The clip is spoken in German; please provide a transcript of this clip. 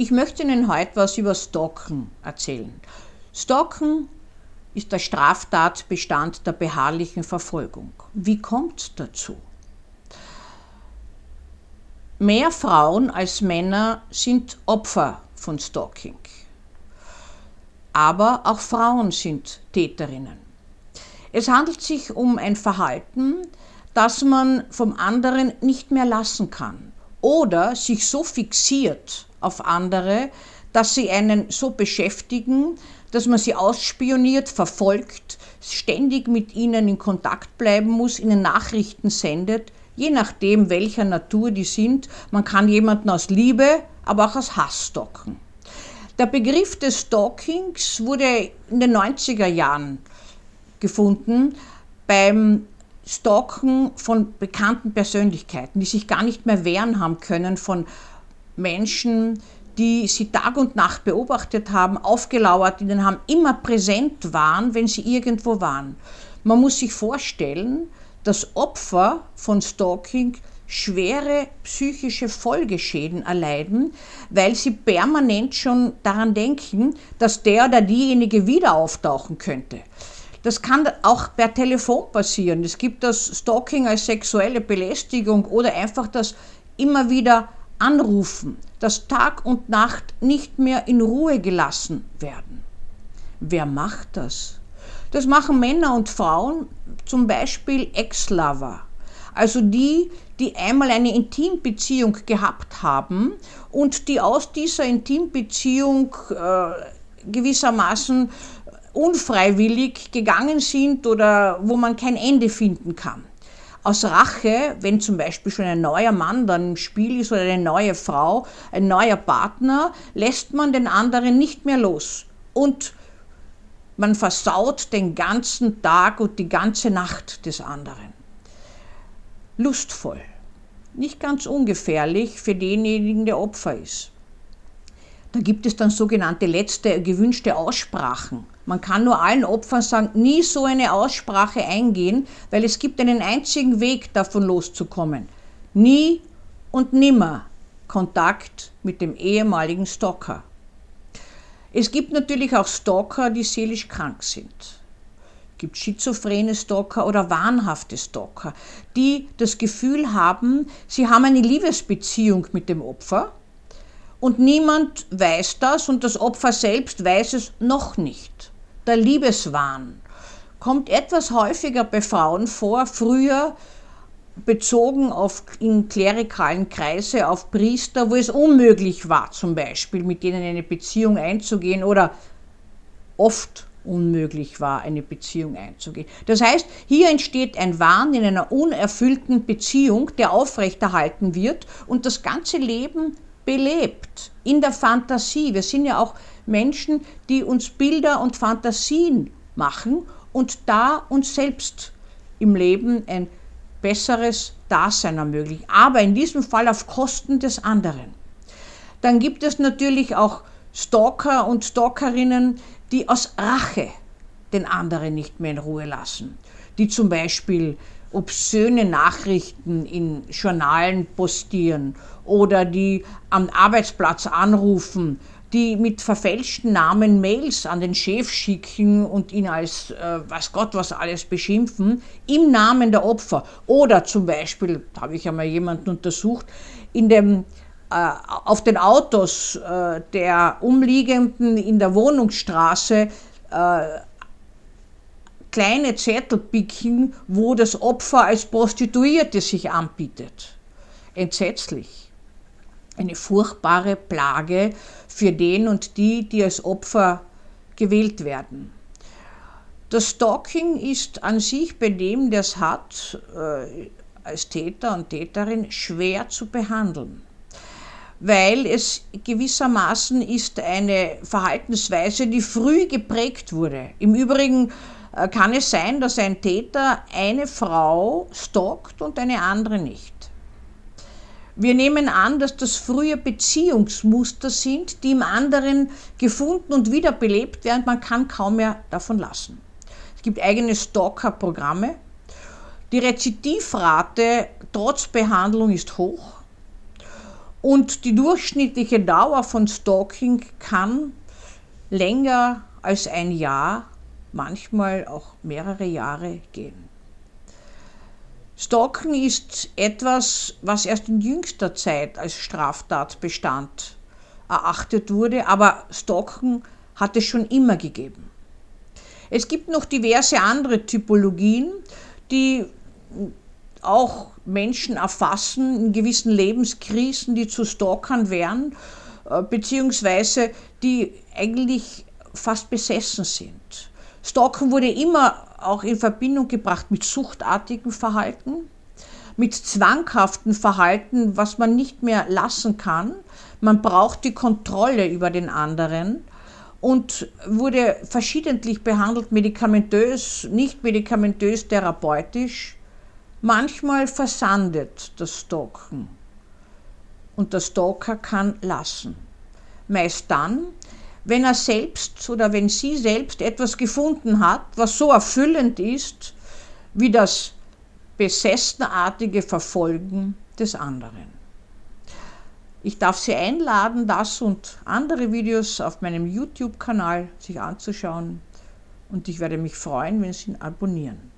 Ich möchte Ihnen heute was über Stalken erzählen. Stalken ist der Straftatbestand der beharrlichen Verfolgung. Wie kommt es dazu? Mehr Frauen als Männer sind Opfer von Stalking. Aber auch Frauen sind Täterinnen. Es handelt sich um ein Verhalten, das man vom anderen nicht mehr lassen kann oder sich so fixiert auf andere, dass sie einen so beschäftigen, dass man sie ausspioniert, verfolgt, ständig mit ihnen in Kontakt bleiben muss, ihnen Nachrichten sendet, je nachdem welcher Natur die sind. Man kann jemanden aus Liebe, aber auch aus Hass stalken. Der Begriff des Stalkings wurde in den 90er Jahren gefunden beim Stalken von bekannten Persönlichkeiten, die sich gar nicht mehr wehren haben können von Menschen, die sie Tag und Nacht beobachtet haben, aufgelauert ihnen haben, immer präsent waren, wenn sie irgendwo waren. Man muss sich vorstellen, dass Opfer von Stalking schwere psychische Folgeschäden erleiden, weil sie permanent schon daran denken, dass der oder diejenige wieder auftauchen könnte. Das kann auch per Telefon passieren. Es gibt das Stalking als sexuelle Belästigung oder einfach das immer wieder Anrufen, dass Tag und Nacht nicht mehr in Ruhe gelassen werden. Wer macht das? Das machen Männer und Frauen, zum Beispiel Ex-Lover. Also die, die einmal eine Intimbeziehung gehabt haben und die aus dieser Intimbeziehung äh, gewissermaßen unfreiwillig gegangen sind oder wo man kein Ende finden kann aus Rache, wenn zum Beispiel schon ein neuer Mann dann im Spiel ist oder eine neue Frau, ein neuer Partner, lässt man den anderen nicht mehr los. Und man versaut den ganzen Tag und die ganze Nacht des anderen. Lustvoll. Nicht ganz ungefährlich für denjenigen, der Opfer ist. Da gibt es dann sogenannte letzte gewünschte Aussprachen. Man kann nur allen Opfern sagen, nie so eine Aussprache eingehen, weil es gibt einen einzigen Weg, davon loszukommen. Nie und nimmer Kontakt mit dem ehemaligen Stalker. Es gibt natürlich auch Stalker, die seelisch krank sind. Es gibt schizophrene Stalker oder wahnhafte Stalker, die das Gefühl haben, sie haben eine Liebesbeziehung mit dem Opfer und niemand weiß das und das Opfer selbst weiß es noch nicht. Der Liebeswahn kommt etwas häufiger bei Frauen vor, früher bezogen auf in klerikalen Kreise, auf Priester, wo es unmöglich war, zum Beispiel mit denen eine Beziehung einzugehen oder oft unmöglich war, eine Beziehung einzugehen. Das heißt, hier entsteht ein Wahn in einer unerfüllten Beziehung, der aufrechterhalten wird und das ganze Leben belebt in der Fantasie. Wir sind ja auch Menschen, die uns Bilder und Fantasien machen und da uns selbst im Leben ein besseres Dasein ermöglichen. Aber in diesem Fall auf Kosten des anderen. Dann gibt es natürlich auch Stalker und Stalkerinnen, die aus Rache den anderen nicht mehr in Ruhe lassen. Die zum Beispiel obszöne Nachrichten in Journalen postieren oder die am Arbeitsplatz anrufen, die mit verfälschten Namen Mails an den Chef schicken und ihn als äh, was Gott was alles beschimpfen, im Namen der Opfer. Oder zum Beispiel, da habe ich einmal jemanden untersucht, in dem, äh, auf den Autos äh, der Umliegenden in der Wohnungsstraße äh, kleine Zettel picken, wo das Opfer als Prostituierte sich anbietet. Entsetzlich. Eine furchtbare Plage für den und die, die als Opfer gewählt werden. Das Stalking ist an sich bei dem, der es hat, äh, als Täter und Täterin schwer zu behandeln, weil es gewissermaßen ist eine Verhaltensweise, die früh geprägt wurde. Im Übrigen äh, kann es sein, dass ein Täter eine Frau stalkt und eine andere nicht. Wir nehmen an, dass das frühe Beziehungsmuster sind, die im anderen gefunden und wiederbelebt werden. Man kann kaum mehr davon lassen. Es gibt eigene Stalker-Programme. Die Rezidivrate trotz Behandlung ist hoch. Und die durchschnittliche Dauer von Stalking kann länger als ein Jahr, manchmal auch mehrere Jahre gehen. Stalken ist etwas, was erst in jüngster Zeit als Straftatbestand erachtet wurde, aber Stalken hat es schon immer gegeben. Es gibt noch diverse andere Typologien, die auch Menschen erfassen in gewissen Lebenskrisen, die zu Stalkern wären, äh, beziehungsweise die eigentlich fast besessen sind. Stalken wurde immer auch in Verbindung gebracht mit suchtartigem Verhalten, mit zwanghaftem Verhalten, was man nicht mehr lassen kann. Man braucht die Kontrolle über den anderen und wurde verschiedentlich behandelt, medikamentös, nicht medikamentös, therapeutisch. Manchmal versandet das Stalken und der Stalker kann lassen. Meist dann, wenn er selbst oder wenn sie selbst etwas gefunden hat, was so erfüllend ist wie das besessenartige Verfolgen des anderen. Ich darf Sie einladen, das und andere Videos auf meinem YouTube-Kanal sich anzuschauen und ich werde mich freuen, wenn Sie ihn abonnieren.